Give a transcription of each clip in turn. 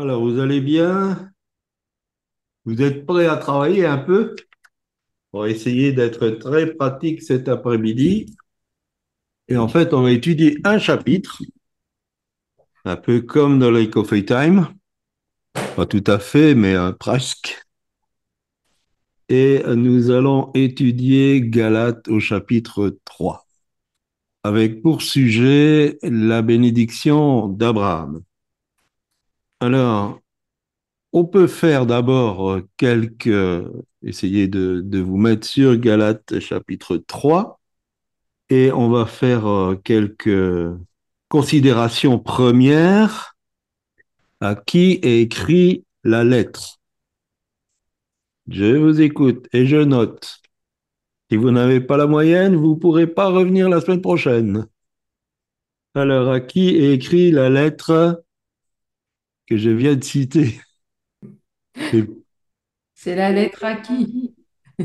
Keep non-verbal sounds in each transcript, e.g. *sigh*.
Alors, vous allez bien? Vous êtes prêts à travailler un peu? On va essayer d'être très pratique cet après-midi. Et en fait, on va étudier un chapitre, un peu comme dans le Coffee Time. Pas tout à fait, mais euh, presque. Et nous allons étudier Galates au chapitre 3, avec pour sujet la bénédiction d'Abraham. Alors, on peut faire d'abord euh, quelques, essayer de, de vous mettre sur Galates chapitre 3 et on va faire euh, quelques considérations premières à qui est écrit la lettre. Je vous écoute et je note. Si vous n'avez pas la moyenne, vous ne pourrez pas revenir la semaine prochaine. Alors, à qui est écrit la lettre que je viens de citer C'est- la lettre à qui? *laughs*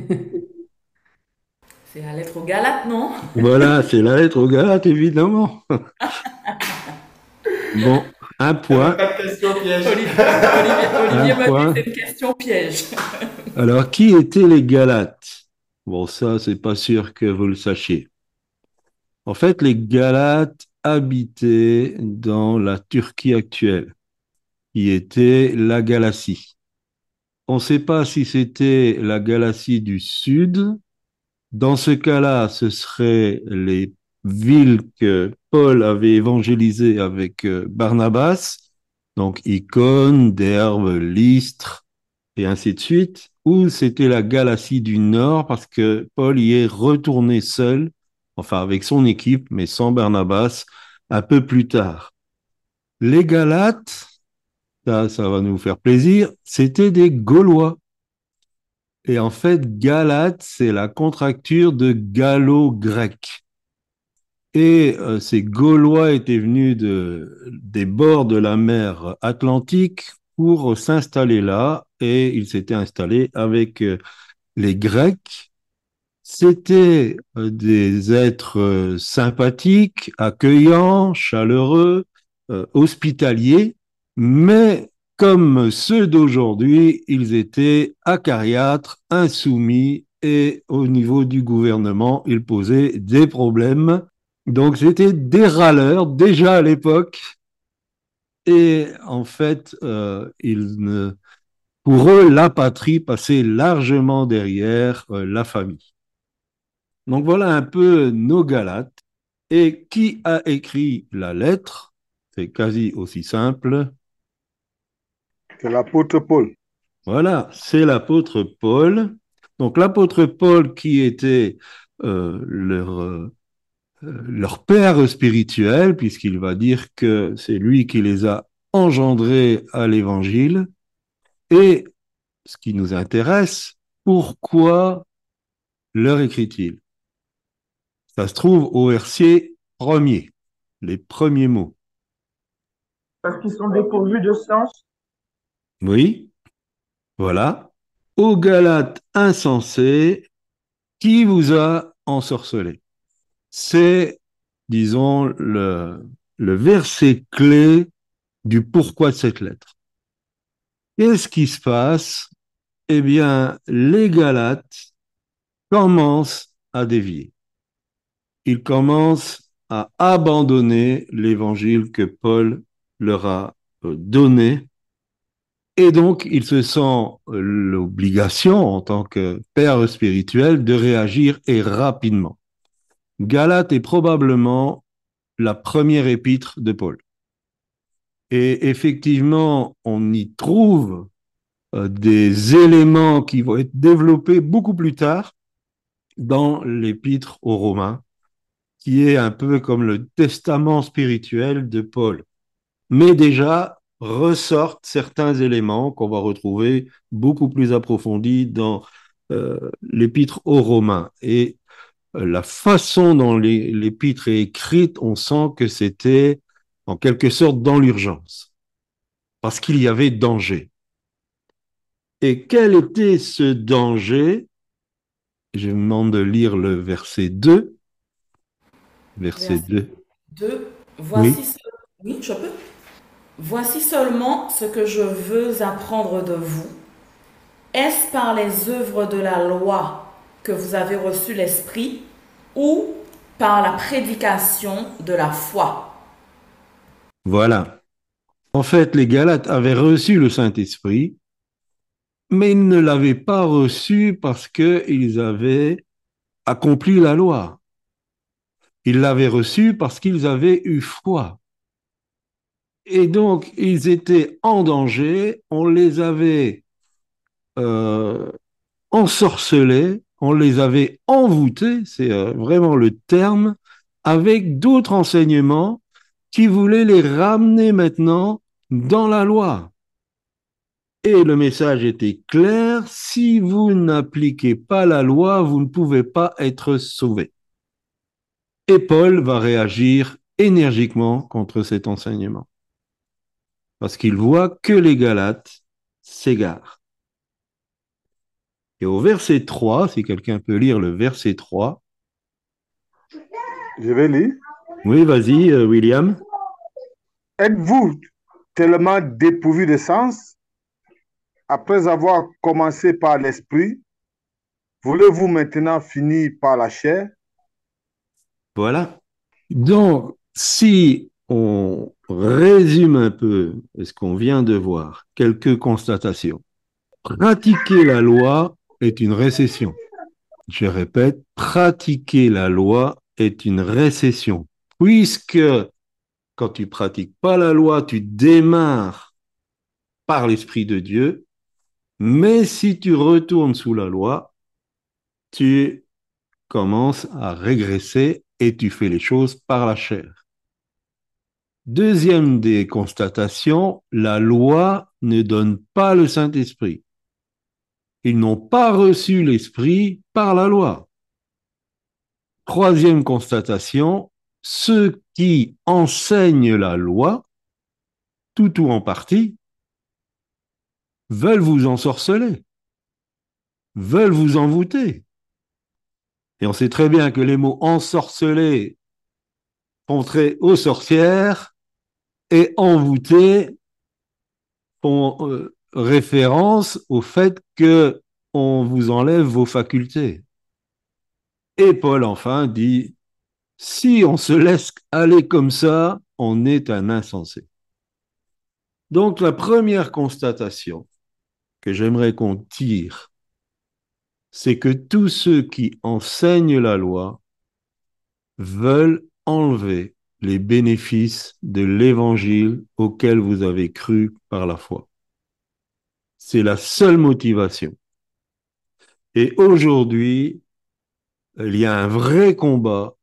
C'est la lettre aux Galates, non? Voilà, c'est la lettre aux Galates, évidemment. *laughs* Bon, un point. Pas de question piège. Olivier, Olivier, Olivier Un m'a point. dit c'est une question piège. *laughs* Alors, qui étaient les Galates? Bon, ça, c'est pas sûr que vous le sachiez. En fait, les Galates habitaient dans la Turquie actuelle, qui était la Galatie. On ne sait pas si c'était la Galatie du Sud. Dans ce cas-là, ce seraient les villes que Paul avait évangélisées avec euh, Barnabas, donc Icône, Derbe, Lystre, et ainsi de suite, ou c'était la Galatie du Nord, parce que Paul y est retourné seul, enfin avec son équipe, mais sans Barnabas, un peu plus tard. Les Galates, ça, va nous faire plaisir, c'était des Gaulois. Et en fait, Galate, c'est la contracture de gallo-grec. Et euh, ces Gaulois étaient venus de, des bords de la mer Atlantique pour s'installer là, et ils s'étaient installés avec euh, les Grecs. C'était euh, des êtres sympathiques, accueillants, chaleureux, hospitaliers, mais comme ceux d'aujourd'hui, ils étaient acariâtres, insoumis, et au niveau du gouvernement, ils posaient des problèmes. Donc c'était des râleurs déjà à l'époque. Et en fait, euh, pour eux, la patrie passait largement derrière euh, la famille. Donc voilà un peu nos Galates. Et qui a écrit la lettre? C'est quasi aussi simple. C'est l'apôtre Paul. Voilà, c'est l'apôtre Paul. Donc l'apôtre Paul qui était euh, leur, euh, leur père spirituel, puisqu'il va dire que c'est lui qui les a engendrés à l'évangile. Et ce qui nous intéresse, pourquoi leur écrit-il? Ça se trouve au verset premier, les premiers mots. parce qu'ils sont dépourvus de sens. Oui, voilà. Ô Galates insensés, qui vous a ensorcelé? C'est, disons, le, le verset clé du pourquoi de cette lettre. Qu'est-ce qui se passe? Eh bien, les Galates commencent à dévier. Ils commencent à abandonner l'évangile que Paul leur a euh, donné et donc, il se sent l'obligation, en tant que père spirituel, de réagir et rapidement. Galate est probablement la première épître de Paul. Et effectivement, on y trouve euh, des éléments qui vont être développés beaucoup plus tard dans l'épître aux Romains, qui est un peu comme le testament spirituel de Paul. Mais déjà, ressortent certains éléments qu'on va retrouver beaucoup plus approfondis dans euh, l'épître aux Romains. Et euh, la façon dont l'épître est écrite, on sent que c'était en quelque sorte dans l'urgence, parce qu'il y avait danger. Et quel était ce danger? Je vous demande de lire le verset 2. Verset Verset 2. 2. Voici Oui. ce... Oui, je peux? Voici seulement ce que je veux apprendre de vous. Est-ce par les œuvres de la loi que vous avez reçu l'Esprit ou par la prédication de la foi? Voilà. En fait, les Galates avaient reçu le Saint-Esprit, mais ils ne l'avaient pas reçu parce qu'ils avaient accompli la loi. Ils l'avaient reçu parce qu'ils avaient eu foi. Et donc, ils étaient en danger, on les avait euh, ensorcelés, on les avait envoûtés, c'est euh, vraiment le terme, avec d'autres enseignements qui voulaient les ramener maintenant dans la loi. Et le message était clair, si vous n'appliquez pas la loi, vous ne pouvez pas être sauvé. Et Paul va réagir énergiquement contre cet enseignement. Parce qu'il voit que les Galates s'égarent. Et au verset 3, si quelqu'un peut lire le verset 3. Je vais lire. Oui, vas-y, euh, William. Êtes-vous tellement dépourvu de sens? Après avoir commencé par l'esprit Voulez-vous maintenant finir par la chair? Voilà. Donc, si on résume un peu ce qu'on vient de voir, quelques constatations. Pratiquer la loi est une récession. Je répète, pratiquer la loi est une récession. Puisque quand tu pratiques pas la loi, tu démarres par l'Esprit de Dieu, mais si tu retournes sous la loi, tu commences à régresser et tu fais les choses par la chair. Deuxième des constatations, la loi ne donne pas le Saint-Esprit. Ils n'ont pas reçu l'Esprit par la loi. Troisième constatation, ceux qui enseignent la loi, tout ou en partie, veulent vous ensorceler, veulent vous envoûter. Et on sait très bien que les mots ensorceler font très aux sorcières et envoûter font euh, référence au fait que on vous enlève vos facultés. Et Paul enfin dit si on se laisse aller comme ça, on est un insensé. Donc la première constatation que j'aimerais qu'on tire, c'est que tous ceux qui enseignent la loi veulent enlever les bénéfices de l'évangile auquel vous avez cru par la foi. C'est la seule motivation. Et aujourd'hui, il y a un vrai combat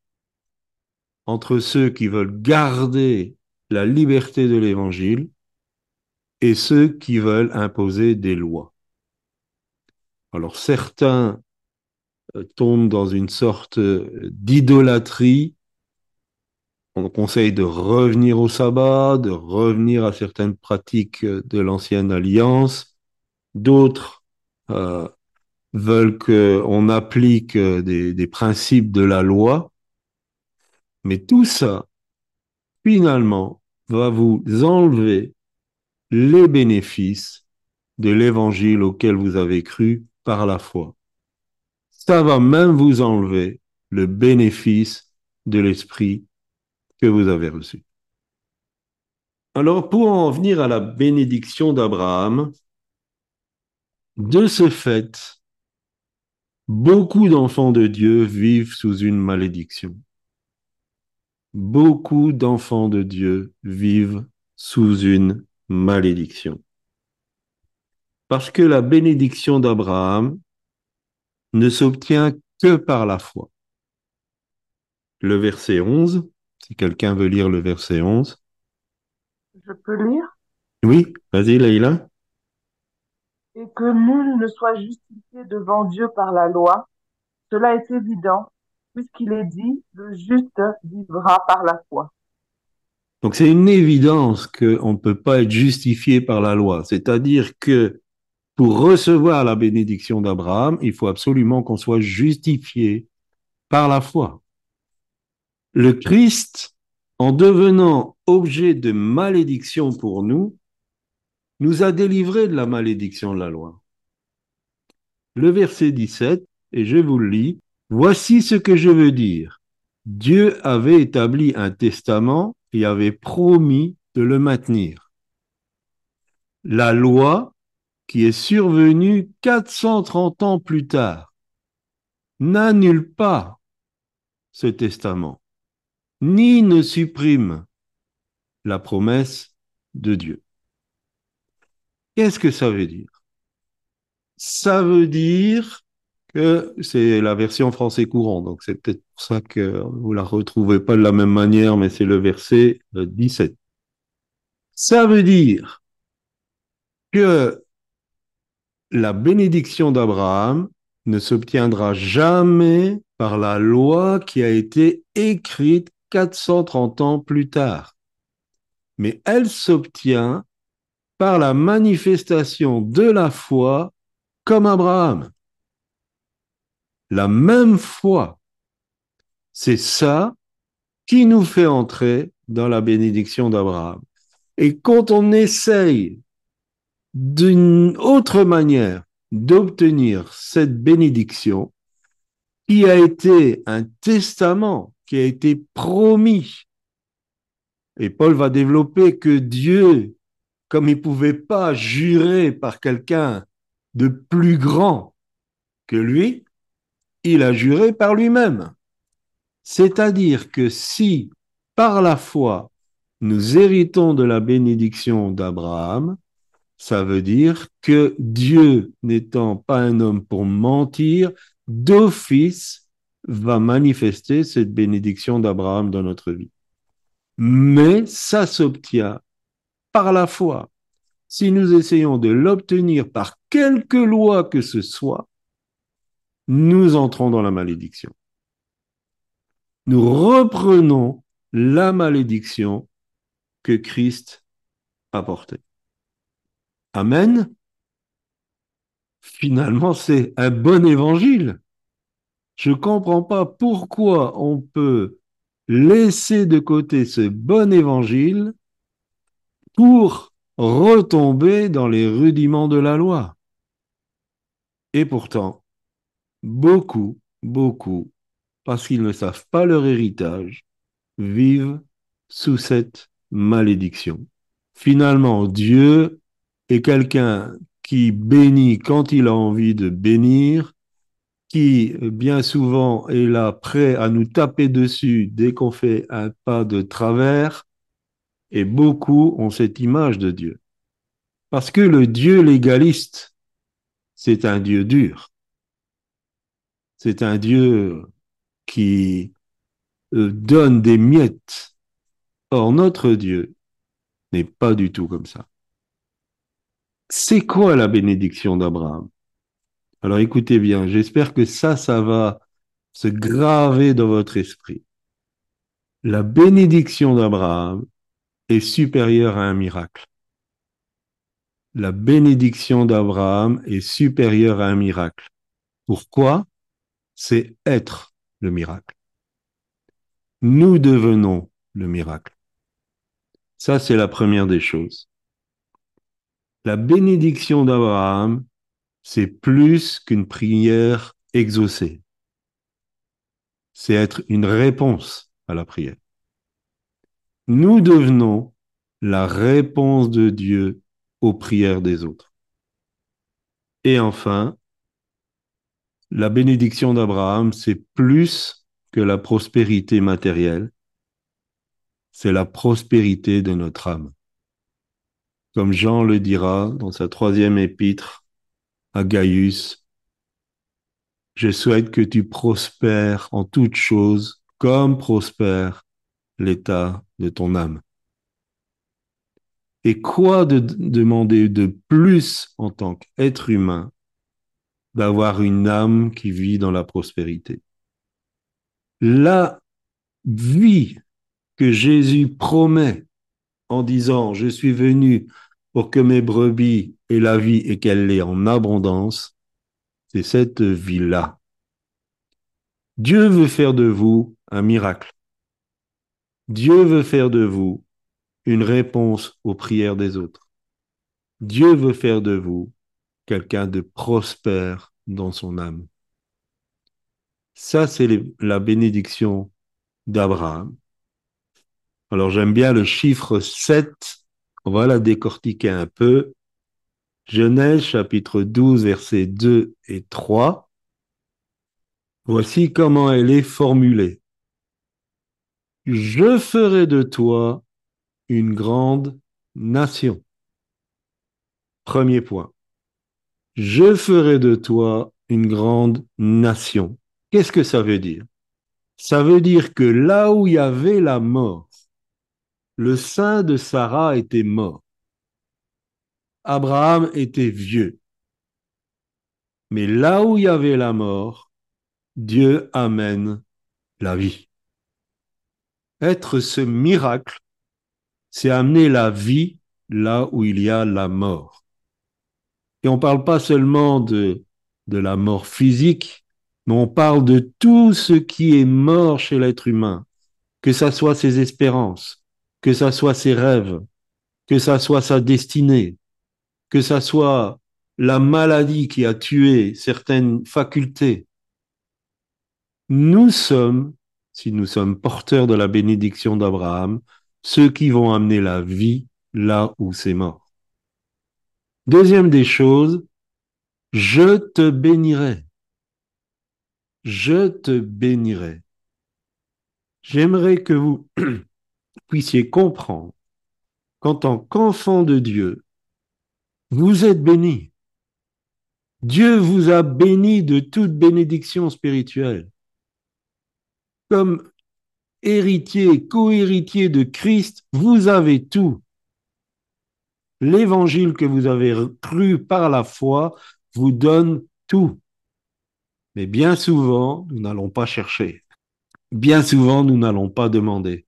entre ceux qui veulent garder la liberté de l'évangile et ceux qui veulent imposer des lois. Alors certains euh, tombent dans une sorte d'idolâtrie. On conseille de revenir au sabbat, de revenir à certaines pratiques de l'ancienne alliance. D'autres euh, veulent qu'on applique des, des principes de la loi. Mais tout ça, finalement, va vous enlever les bénéfices de l'évangile auquel vous avez cru par la foi. Ça va même vous enlever le bénéfice de l'esprit que vous avez reçu. Alors, pour en venir à la bénédiction d'Abraham, de ce fait, beaucoup d'enfants de Dieu vivent sous une malédiction. Beaucoup d'enfants de Dieu vivent sous une malédiction. Parce que la bénédiction d'Abraham ne s'obtient que par la foi. Le verset 11, si quelqu'un veut lire le verset 11. Je peux lire? Oui, vas-y Leïla. Et que nul ne soit justifié devant Dieu par la loi, cela est évident, puisqu'il est dit, le juste vivra par la foi. Donc c'est une évidence qu'on ne peut pas être justifié par la loi. C'est-à-dire que pour recevoir la bénédiction d'Abraham, il faut absolument qu'on soit justifié par la foi. Le Christ en devenant objet de malédiction pour nous, nous a délivrés de la malédiction de la loi. Le verset 17, et je vous le lis, Voici ce que je veux dire. Dieu avait établi un testament et avait promis de le maintenir. La loi, qui est survenue 430 ans plus tard, n'annule pas ce testament, ni ne supprime la promesse de Dieu. Qu'est-ce que ça veut dire? Ça veut dire que c'est la version français courant, donc c'est peut-être pour ça que vous la retrouvez pas de la même manière, mais c'est le verset 17. Ça veut dire que la bénédiction d'Abraham ne s'obtiendra jamais par la loi qui a été écrite 430 ans plus tard, mais elle s'obtient par la manifestation de la foi comme Abraham. La même foi. C'est ça qui nous fait entrer dans la bénédiction d'Abraham. Et quand on essaye d'une autre manière d'obtenir cette bénédiction, qui a été un testament, qui a été promis, et Paul va développer que Dieu, comme il ne pouvait pas jurer par quelqu'un de plus grand que lui, il a juré par lui-même. C'est-à-dire que si, par la foi, nous héritons de la bénédiction d'Abraham, ça veut dire que Dieu, n'étant pas un homme pour mentir, d'office va manifester cette bénédiction d'Abraham dans notre vie. Mais ça s'obtient par la foi. Si nous essayons de l'obtenir par quelque loi que ce soit, nous entrons dans la malédiction. Nous reprenons la malédiction que Christ a portée. Amen. Finalement, c'est un bon évangile. Je ne comprends pas pourquoi on peut laisser de côté ce bon évangile pour retomber dans les rudiments de la loi. Et pourtant, beaucoup, beaucoup, parce qu'ils ne savent pas leur héritage, vivent sous cette malédiction. Finalement, Dieu est quelqu'un qui bénit quand il a envie de bénir, qui bien souvent est là prêt à nous taper dessus dès qu'on fait un pas de travers, et beaucoup ont cette image de Dieu. Parce que le Dieu légaliste, c'est un Dieu dur. C'est un Dieu qui euh, donne des miettes. Or, notre Dieu n'est pas du tout comme ça. C'est quoi la bénédiction d'Abraham? Alors écoutez bien, j'espère que ça, ça va se graver dans votre esprit. La bénédiction d'Abraham est supérieure à un miracle. La bénédiction d'Abraham est supérieure à un miracle. Pourquoi? C'est être le miracle. Nous devenons le miracle. Ça, c'est la première des choses. La bénédiction d'Abraham, c'est plus qu'une prière exaucée. C'est être une réponse à la prière. Nous devenons la réponse de Dieu aux prières des autres. Et enfin, la bénédiction d'Abraham, c'est plus que la prospérité matérielle, c'est la prospérité de notre âme comme Jean le dira dans sa troisième épître à Gaius, je souhaite que tu prospères en toutes choses comme prospère l'état de ton âme. Et quoi de demander de plus en tant qu'être humain d'avoir une âme qui vit dans la prospérité? La vie que Jésus promet en disant, je suis venu pour que mes brebis aient la vie et qu'elle l'ait en abondance, c'est cette vie-là. Dieu veut faire de vous un miracle. Dieu veut faire de vous une réponse aux prières des autres. Dieu veut faire de vous quelqu'un de prospère dans son âme. Ça, c'est la bénédiction d'Abraham. Alors j'aime bien le chiffre 7, on va la décortiquer un peu. Genèse chapitre 12, versets 2 et 3. Voici comment elle est formulée. Je ferai de toi une grande nation. Premier point. Je ferai de toi une grande nation. Qu'est-ce que ça veut dire? Ça veut dire que là où il y avait la mort, le sein de Sarah était mort. Abraham était vieux. Mais là où il y avait la mort, Dieu amène la vie. Être ce miracle, c'est amener la vie là où il y a la mort. Et on ne parle pas seulement de, de la mort physique, mais on parle de tout ce qui est mort chez l'être humain, que ça soit ses espérances, que ça soit ses rêves, que ça soit sa destinée, que ça soit la maladie qui a tué certaines facultés, nous sommes, si nous sommes porteurs de la bénédiction d'Abraham, ceux qui vont amener la vie là où c'est mort. Deuxième des choses, je te bénirai. Je te bénirai. J'aimerais que vous *clears throat* puissiez comprendre qu'en tant qu'enfant de Dieu, vous êtes béni. Dieu vous a béni de toute bénédiction spirituelle comme héritier, co-héritier de Christ, vous avez tout. L'évangile que vous avez cru par la foi vous donne tout. Mais bien souvent, nous n'allons pas chercher. Bien souvent, nous n'allons pas demander.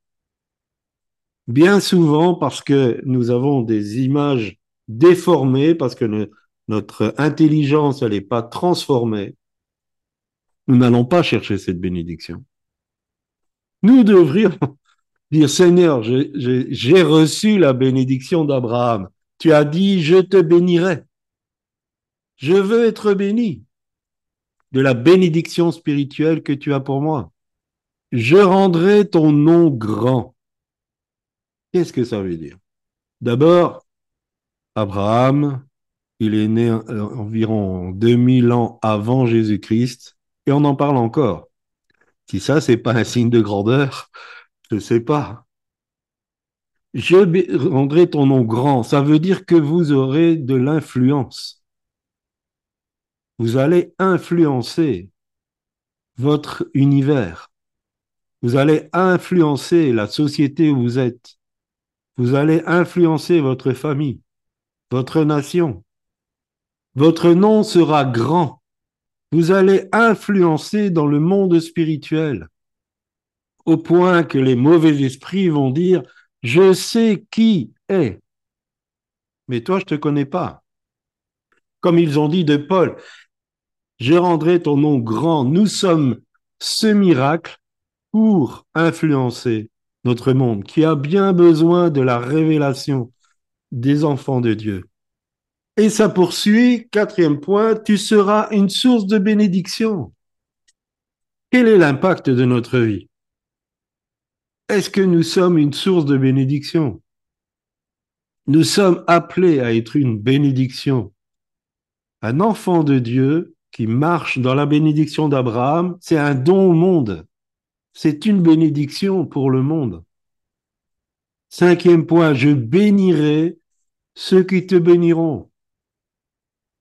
Bien souvent, parce que nous avons des images déformées, parce que notre intelligence, n'est pas transformée, nous n'allons pas chercher cette bénédiction. Nous devrions *laughs* dire, Seigneur, j'ai reçu la bénédiction d'Abraham. Tu as dit, je te bénirai. Je veux être béni de la bénédiction spirituelle que tu as pour moi. Je rendrai ton nom grand. Qu'est-ce que ça veut dire? D'abord, Abraham, il est né euh, environ 2000 ans avant Jésus-Christ et on en parle encore. Si ça, c'est pas un signe de grandeur, je ne sais pas. Je rendrai ton nom grand. Ça veut dire que vous aurez de l'influence. Vous allez influencer votre univers. Vous allez influencer la société où vous êtes. Vous allez influencer votre famille, votre nation. Votre nom sera grand vous allez influencer dans le monde spirituel, au point que les mauvais esprits vont dire, je sais qui est, mais toi, je ne te connais pas. Comme ils ont dit de Paul, je rendrai ton nom grand. Nous sommes ce miracle pour influencer notre monde qui a bien besoin de la révélation des enfants de Dieu. Et ça poursuit, quatrième point, tu seras une source de bénédiction. Quel est l'impact de notre vie? Est-ce que nous sommes une source de bénédiction? Nous sommes appelés à être une bénédiction. Un enfant de Dieu qui marche dans la bénédiction d'Abraham, c'est un don au monde. C'est une bénédiction pour le monde. Cinquième point, je bénirai ceux qui te béniront.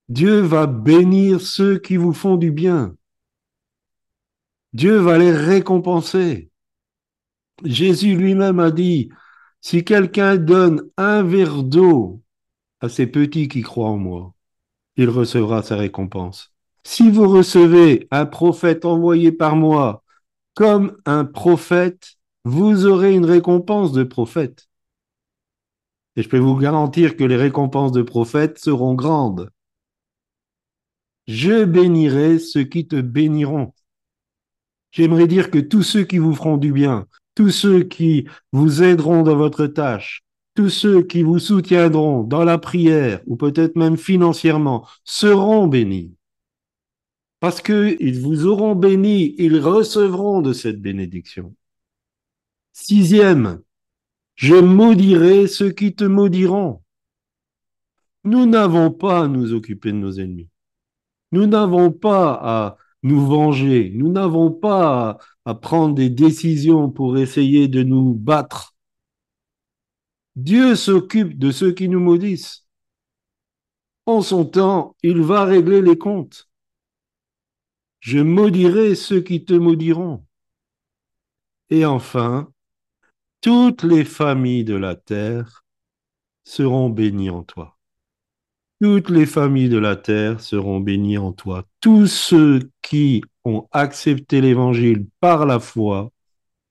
Dieu va bénir ceux qui vous font du bien. Dieu va les récompenser. Jésus lui-même a dit, si quelqu'un donne un verre d'eau à ces petits qui croient en moi, il recevra sa récompense. Si vous recevez un prophète envoyé par moi comme un prophète, vous aurez une récompense de prophète. Et je peux vous garantir que les récompenses de prophètes seront grandes. Je bénirai ceux qui te béniront. J'aimerais dire que tous ceux qui vous feront du bien, tous ceux qui vous aideront dans votre tâche, tous ceux qui vous soutiendront dans la prière ou peut-être même financièrement seront bénis. Parce qu'ils vous auront bénis, ils recevront de cette bénédiction. Sixième, je maudirai ceux qui te maudiront. Nous n'avons pas à nous occuper de nos ennemis. Nous n'avons pas à nous venger. Nous n'avons pas à, à prendre des décisions pour essayer de nous battre. Dieu s'occupe de ceux qui nous maudissent. En son temps, il va régler les comptes. Je maudirai ceux qui te maudiront. Et enfin, toutes les familles de la terre seront bénies en toi. Toutes les familles de la terre seront bénies en toi. Tous ceux qui ont accepté l'évangile par la foi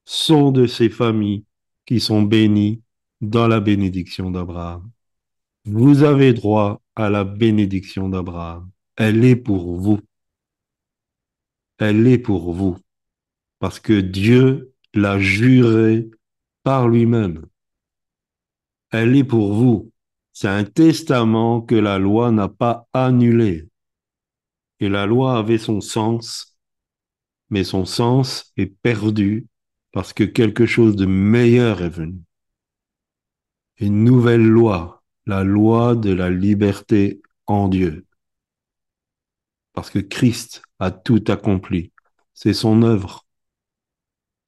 sont de ces familles qui sont bénies dans la bénédiction d'Abraham. Vous avez droit à la bénédiction d'Abraham. Elle est pour vous. Elle est pour vous. Parce que Dieu l'a juré par lui-même. Elle est pour vous. C'est un testament que la loi n'a pas annulé. Et la loi avait son sens, mais son sens est perdu parce que quelque chose de meilleur est venu. Une nouvelle loi, la loi de la liberté en Dieu. Parce que Christ a tout accompli. C'est son œuvre.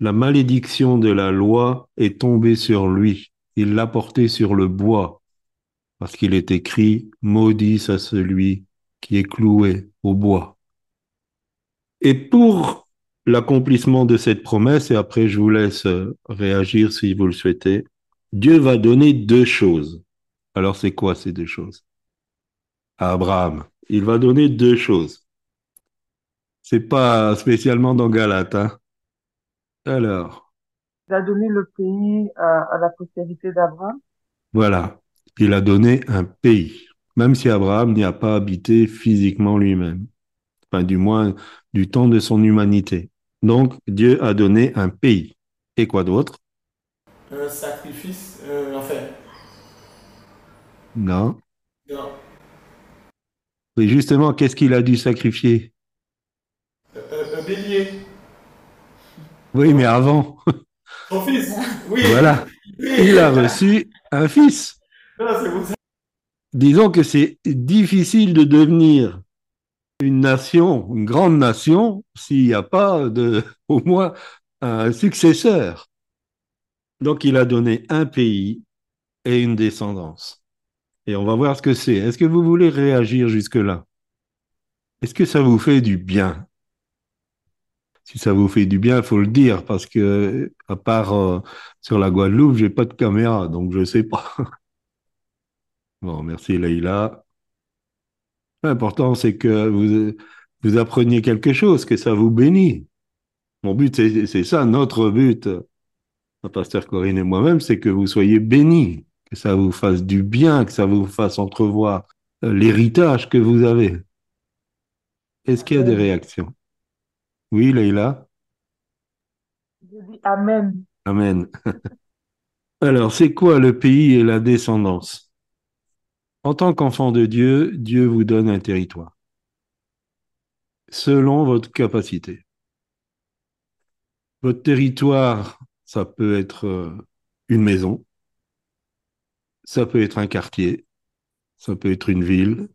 La malédiction de la loi est tombée sur lui. Il l'a portée sur le bois parce qu'il est écrit Maudit à celui qui est cloué au bois. Et pour l'accomplissement de cette promesse, et après je vous laisse euh, réagir si vous le souhaitez, Dieu va donner deux choses. Alors c'est quoi ces deux choses? À Abraham, il va donner deux choses. C'est pas spécialement dans Galate. Hein Alors. Il a donné le pays à, à la postérité d'Abraham. Voilà il a donné un pays, même si Abraham n'y a pas habité physiquement lui-même, enfin du moins du temps de son humanité. Donc Dieu a donné un pays. Et quoi d'autre? Un sacrifice, euh, enfin. Non. Non. Oui, justement, qu'est-ce qu'il a dû sacrifier? Bélier. Oui, mais avant. Son fils. Oui. Voilà. Il a reçu un fils. Ah. Disons que c'est difficile de devenir une nation, une grande nation, s'il n'y a pas de, au moins un successeur. Donc il a donné un pays et une descendance. Et on va voir ce que c'est. Est-ce que vous voulez réagir jusque-là? Est-ce que ça vous fait du bien? Si ça vous fait du bien, il faut le dire, parce que à part euh, sur la Guadeloupe, j'ai pas de caméra, donc je sais pas. *laughs* Bon, merci Leïla. L'important, c'est que vous, vous appreniez quelque chose, que ça vous bénit. Mon but, c'est ça, notre but, ma pasteur Corinne et moi-même, c'est que vous soyez bénis, que ça vous fasse du bien, que ça vous fasse entrevoir euh, l'héritage que vous avez. Est-ce qu'il y a des réactions? Oui, Leïla. Je dis Amen. Amen. *laughs* Alors, c'est quoi le pays et la descendance? En tant qu'enfant de Dieu, Dieu vous donne un territoire, selon votre capacité. Votre territoire, ça peut être euh, une maison, ça peut être un quartier, ça peut être une ville,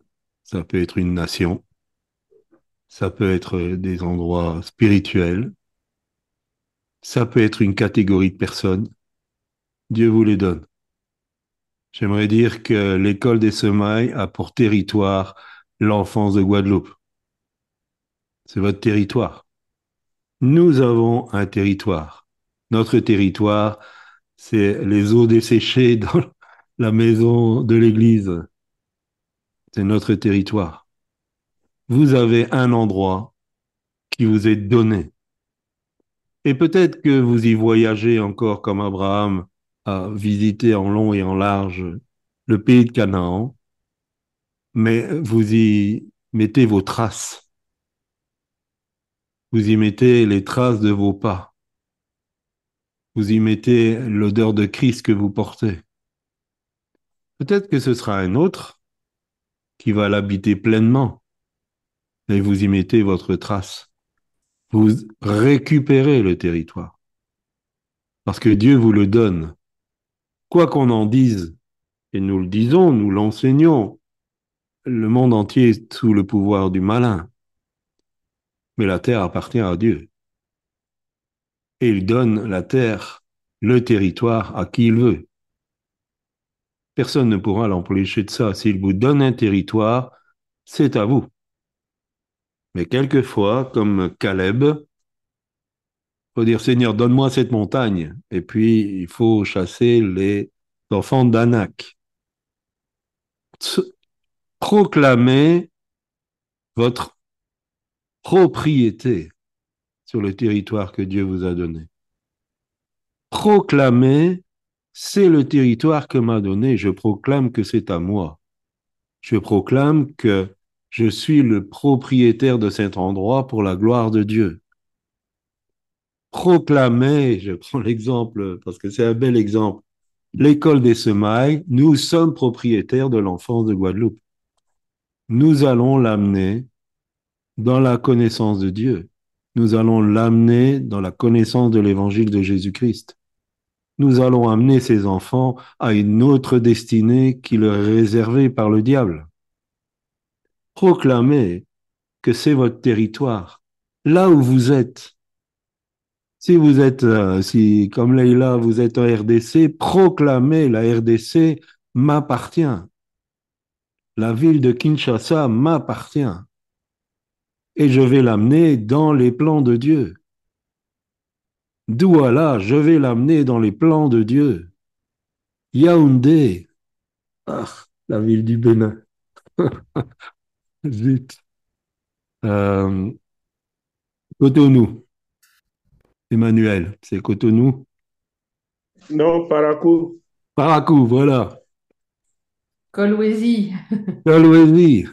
ça peut être une nation, ça peut être des endroits spirituels, ça peut être une catégorie de personnes. Dieu vous les donne. J'aimerais dire que l'école des semailles a pour territoire l'enfance de Guadeloupe. C'est votre territoire. Nous avons un territoire. Notre territoire, c'est les eaux desséchées *laughs* dans la maison de l'église. C'est notre territoire. Vous avez un endroit qui vous est donné. Et peut-être que vous y voyagez encore comme Abraham à visiter en long et en large le pays de Canaan, mais vous y mettez vos traces. Vous y mettez les traces de vos pas. vous y mettez l'odeur de Christ que vous portez. Peut-être que ce sera un autre qui va l'habiter pleinement et vous y mettez votre trace. Vous récupérez le territoire. Parce que Dieu vous le donne. Quoi qu'on en dise, et nous le disons, nous l'enseignons, le monde entier est sous le pouvoir du malin. Mais la terre appartient à Dieu. Et il donne la terre, le territoire à qui il veut. Personne ne pourra l'empêcher de ça. S'il vous donne un territoire, c'est à vous. Mais quelquefois, comme Caleb, faut dire Seigneur, donne-moi cette montagne. Et puis, il faut chasser les enfants d'Anak. Proclamer votre propriété sur le territoire que Dieu vous a donné. Proclamer, c'est le territoire que m'a donné. Je proclame que c'est à moi. Je proclame que je suis le propriétaire de cet endroit pour la gloire de Dieu. Proclamer, je prends l'exemple parce que c'est un bel exemple, l'école des semailles, nous sommes propriétaires de l'enfance de Guadeloupe. Nous allons l'amener dans la connaissance de Dieu. Nous allons l'amener dans la connaissance de l'évangile de Jésus-Christ. Nous allons amener ces enfants à une autre destinée qui leur est réservée par le diable proclamez que c'est votre territoire, là où vous êtes. Si vous êtes, euh, si comme Leïla, vous êtes en RDC, proclamez la RDC m'appartient. La ville de Kinshasa m'appartient. Et je vais l'amener dans les plans de Dieu. Douala, je vais l'amener dans les plans de Dieu. Yaoundé, ah, la ville du Bénin. *laughs* Zut. Euh, Cotonou. Emmanuel, c'est Cotonou? Non, Paracou. Paracou, voilà. Colwezi, Colwezi,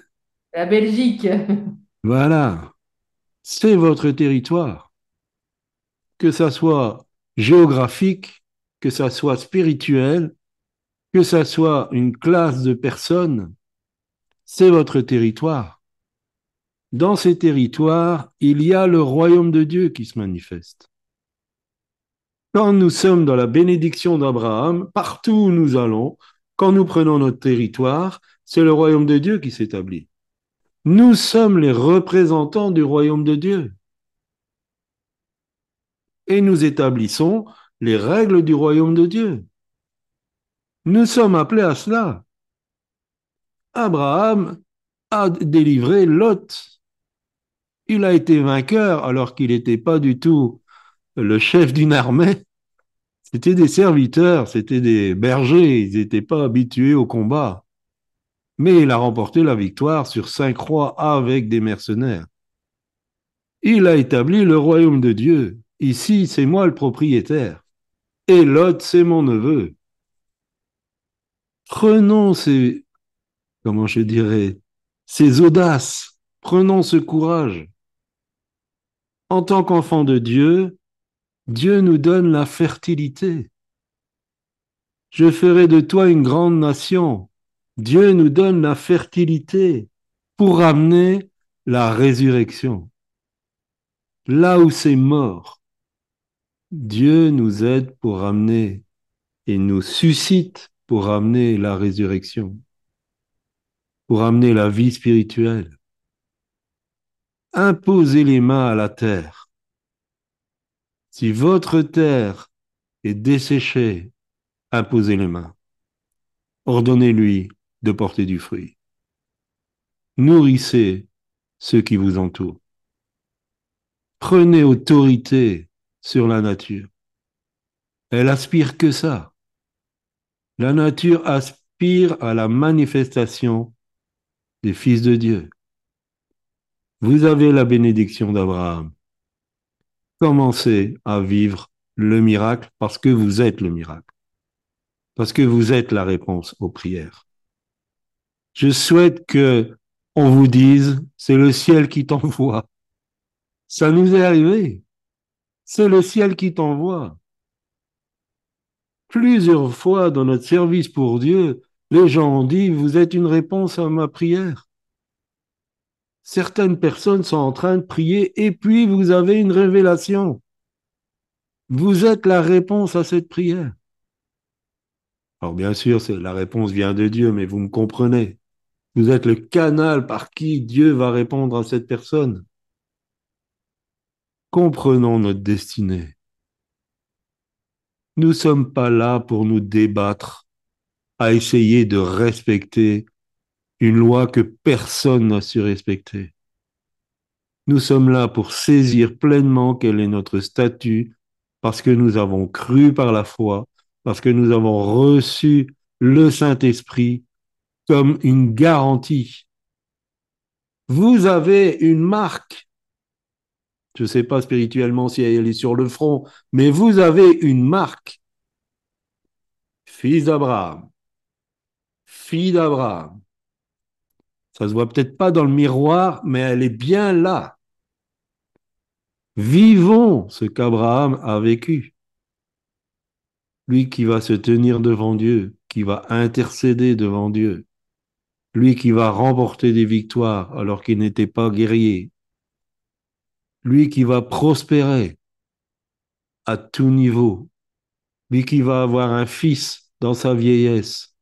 la Belgique. voilà. C'est votre territoire. Que ça soit géographique, que ça soit spirituel, que ça soit une classe de personnes, c'est votre territoire. Dans ces territoires, il y a le royaume de Dieu qui se manifeste. Quand nous sommes dans la bénédiction d'Abraham, partout où nous allons, quand nous prenons notre territoire, c'est le royaume de Dieu qui s'établit. Nous sommes les représentants du royaume de Dieu. Et nous établissons les règles du royaume de Dieu. Nous sommes appelés à cela. Abraham a délivré Lot. Il a été vainqueur alors qu'il n'était pas du tout le chef d'une armée. C'était des serviteurs, c'était des bergers, ils n'étaient pas habitués au combat. Mais il a remporté la victoire sur cinq rois avec des mercenaires. Il a établi le royaume de Dieu. Ici, c'est moi le propriétaire. Et Lot, c'est mon neveu. Prenons ces comment je dirais, ces audaces. Prenons ce courage. En tant qu'enfant de Dieu, Dieu nous donne la fertilité. Je ferai de toi une grande nation. Dieu nous donne la fertilité pour amener la résurrection. Là où c'est mort, Dieu nous aide pour amener et nous suscite pour amener la résurrection pour amener la vie spirituelle. Imposez les mains à la terre. Si votre terre est desséchée, imposez les mains. Ordonnez-lui de porter du fruit. Nourrissez ceux qui vous entourent. Prenez autorité sur la nature. Elle aspire que ça. La nature aspire à la manifestation fils de Dieu. Vous avez la bénédiction d'Abraham. Commencez à vivre le miracle parce que vous êtes le miracle. Parce que vous êtes la réponse aux prières. Je souhaite que on vous dise, c'est le ciel qui t'envoie. Ça nous est arrivé. C'est le ciel qui t'envoie. Plusieurs fois dans notre service pour Dieu, les gens ont dit, vous êtes une réponse à ma prière. Certaines personnes sont en train de prier et puis vous avez une révélation. Vous êtes la réponse à cette prière. Alors bien sûr, la réponse vient de Dieu, mais vous me comprenez. Vous êtes le canal par qui Dieu va répondre à cette personne. Comprenons notre destinée. Nous ne sommes pas là pour nous débattre, à essayer de respecter une loi que personne n'a su respecter. Nous sommes là pour saisir pleinement quel est notre statut, parce que nous avons cru par la foi, parce que nous avons reçu le Saint-Esprit comme une garantie. Vous avez une marque. Je ne sais pas spirituellement si elle est sur le front, mais vous avez une marque. Fils d'Abraham. Fille d'Abraham. Ça se voit peut-être pas dans le miroir, mais elle est bien là. Vivons ce qu'Abraham a vécu. Lui qui va se tenir devant Dieu, qui va intercéder devant Dieu, lui qui va remporter des victoires alors qu'il n'était pas guerrier, lui qui va prospérer à tout niveau, lui qui va avoir un fils dans sa vieillesse,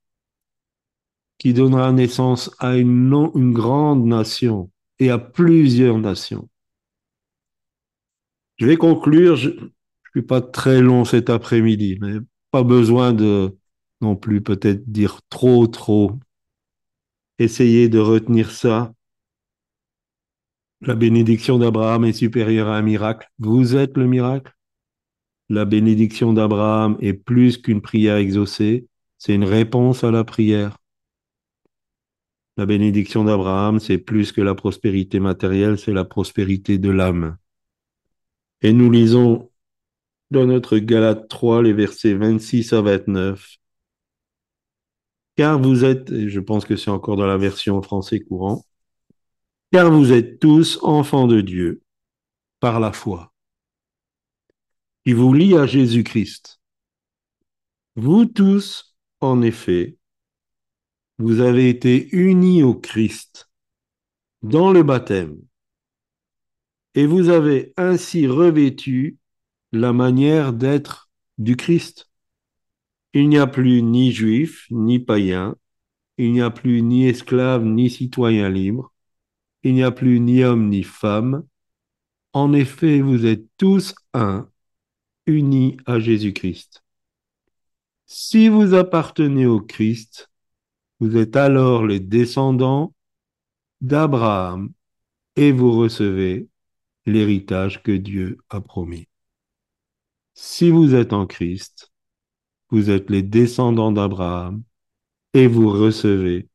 qui donnera naissance à une, grande nation et à plusieurs nations. Je vais conclure, je ne suis pas très long cet après-midi, mais pas besoin de non plus peut-être dire trop, trop. Essayez de retenir ça. La bénédiction d'Abraham est supérieure à un miracle. Vous êtes le miracle. La bénédiction d'Abraham est plus qu'une prière exaucée, c'est une réponse à la prière. La bénédiction d'Abraham, c'est plus que la prospérité matérielle, c'est la prospérité de l'âme. Et nous lisons dans notre Galate 3, les versets 26 à 29. Car vous êtes, et je pense que c'est encore dans la version français courant, car vous êtes tous enfants de Dieu par la foi, qui vous lie à Jésus-Christ. Vous tous, en effet, vous avez été unis au Christ dans le baptême et vous avez ainsi revêtu la manière d'être du Christ. Il n'y a plus ni juif, ni païen, il n'y a plus ni esclave, ni citoyen libre, il n'y a plus ni homme, ni femme. En effet, vous êtes tous un, unis à Jésus-Christ. Si vous appartenez au Christ, vous êtes alors les descendants d'Abraham et vous recevez l'héritage que Dieu a promis. Si vous êtes en Christ, vous êtes les descendants d'Abraham et vous recevez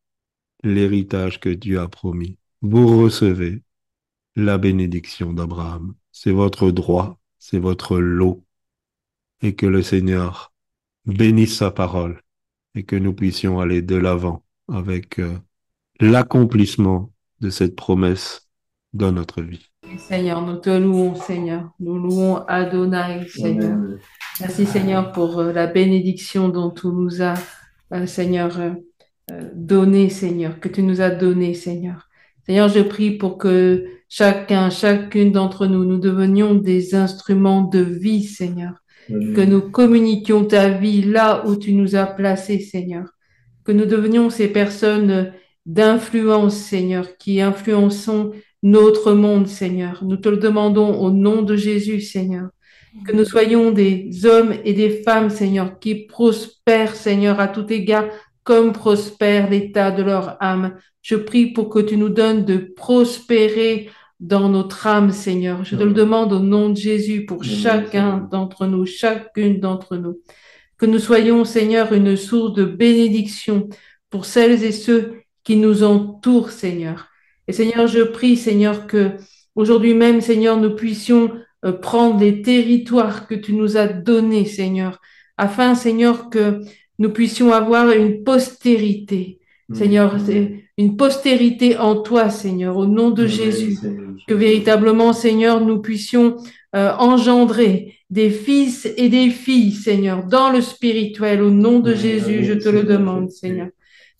l'héritage que Dieu a promis. Vous recevez la bénédiction d'Abraham. C'est votre droit, c'est votre lot. Et que le Seigneur bénisse sa parole et que nous puissions aller de l'avant avec euh, l'accomplissement de cette promesse dans notre vie. Seigneur, nous te louons, Seigneur. Nous louons Adonai, Seigneur. Merci, Seigneur, pour euh, la bénédiction dont tu nous as, euh, Seigneur, donné, Seigneur, que tu nous as donné, Seigneur. Seigneur, je prie pour que chacun, chacune d'entre nous, nous devenions des instruments de vie, Seigneur que nous communiquions ta vie là où tu nous as placés, Seigneur. Que nous devenions ces personnes d'influence, Seigneur, qui influençons notre monde, Seigneur. Nous te le demandons au nom de Jésus, Seigneur. Que nous soyons des hommes et des femmes, Seigneur, qui prospèrent, Seigneur, à tout égard, comme prospère l'état de leur âme. Je prie pour que tu nous donnes de prospérer dans notre âme, Seigneur. Je te le demande au nom de Jésus pour chacun d'entre nous, chacune d'entre nous. Que nous soyons, Seigneur, une source de bénédiction pour celles et ceux qui nous entourent, Seigneur. Et Seigneur, je prie, Seigneur, que aujourd'hui même, Seigneur, nous puissions euh, prendre les territoires que tu nous as donnés, Seigneur, afin, Seigneur, que nous puissions avoir une postérité. Seigneur, une postérité en toi, Seigneur, au nom de Jésus. Que véritablement, Seigneur, nous puissions euh, engendrer des fils et des filles, Seigneur, dans le spirituel. Au nom de Jésus, je te le demande. Seigneur.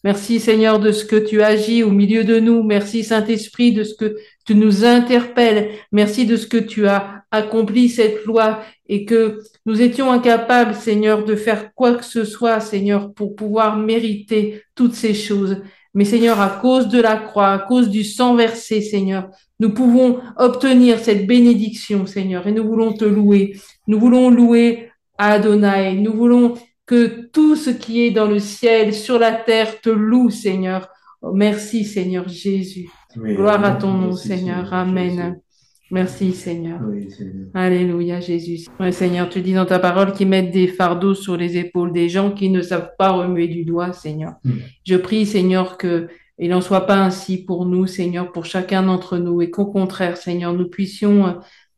Merci, Seigneur, de ce que tu agis au milieu de nous. Merci, Saint-Esprit, de ce que tu nous interpelles. Merci de ce que tu as accompli cette loi et que nous étions incapables, Seigneur, de faire quoi que ce soit, Seigneur, pour pouvoir mériter toutes ces choses. Mais Seigneur, à cause de la croix, à cause du sang versé, Seigneur, nous pouvons obtenir cette bénédiction, Seigneur, et nous voulons te louer. Nous voulons louer Adonai. Nous voulons que tout ce qui est dans le ciel, sur la terre, te loue, Seigneur. Oh, merci, Seigneur Jésus. Oui, Gloire à ton nom, Seigneur. Amen. Jésus. Merci, Seigneur. Oui, Seigneur. Alléluia, Jésus. Ouais, Seigneur, tu dis dans ta parole qu'ils mettent des fardeaux sur les épaules des gens qui ne savent pas remuer du doigt, Seigneur. Mm. Je prie, Seigneur, que il n'en soit pas ainsi pour nous, Seigneur, pour chacun d'entre nous, et qu'au contraire, Seigneur, nous puissions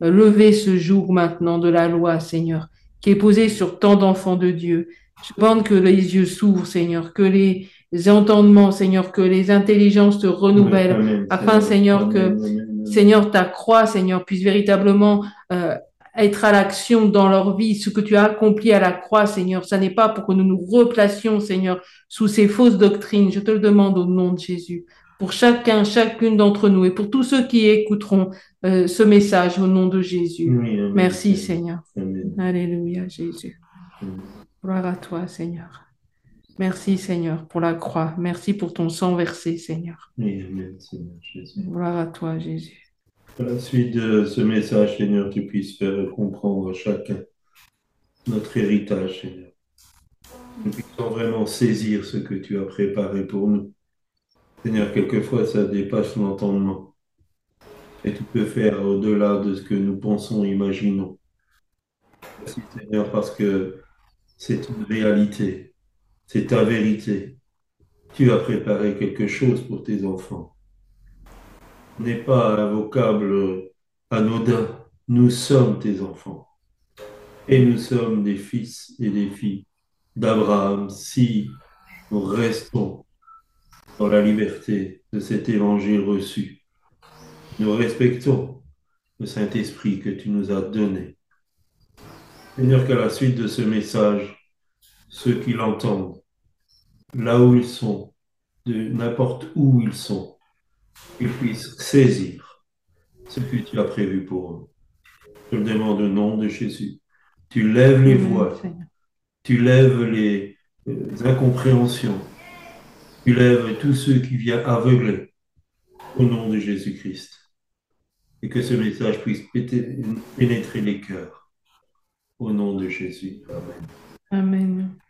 euh, lever ce jour maintenant de la loi, Seigneur, qui est posé sur tant d'enfants de Dieu. Je demande que les yeux s'ouvrent, Seigneur, que les entendements, Seigneur, que les intelligences se renouvellent, Amen, afin, Seigneur, que, Amen, amen, amen. Seigneur, ta croix, Seigneur, puisse véritablement euh, être à l'action dans leur vie, ce que tu as accompli à la croix, Seigneur. Ça n'est pas pour que nous nous replacions, Seigneur, sous ces fausses doctrines. Je te le demande au nom de Jésus. Pour chacun, chacune d'entre nous et pour tous ceux qui écouteront euh, ce message au nom de Jésus. Oui, amen, Merci, Seigneur. Amen. Alléluia, Jésus. Gloire à toi, Seigneur. Merci, Seigneur, pour la croix. Merci pour ton sang versé, Seigneur. Oui, amen, Seigneur Jésus. Gloire à toi, Jésus. À la suite de ce message, Seigneur, tu puisses faire comprendre à chacun notre héritage, Seigneur. Nous puissions vraiment saisir ce que tu as préparé pour nous. Seigneur, quelquefois ça dépasse l'entendement. Et tu peux faire au-delà de ce que nous pensons, imaginons. Merci, Seigneur, parce que c'est une réalité. C'est ta vérité. Tu as préparé quelque chose pour tes enfants n'est pas un vocable anodin. Nous sommes tes enfants. Et nous sommes des fils et des filles d'Abraham si nous restons dans la liberté de cet évangile reçu. Nous respectons le Saint-Esprit que tu nous as donné. Seigneur, qu'à la suite de ce message, ceux qui l'entendent, là où ils sont, de n'importe où ils sont, qu'ils puissent saisir ce que tu as prévu pour eux. Je le demande au nom de Jésus. Tu lèves les Seigneur. tu lèves les, euh, incompréhensions, tu lèves tous ceux qui viennent aveugler au nom de Jésus-Christ. Et que ce message puisse pénétrer les cœurs au nom de Jésus. Amen. Amen.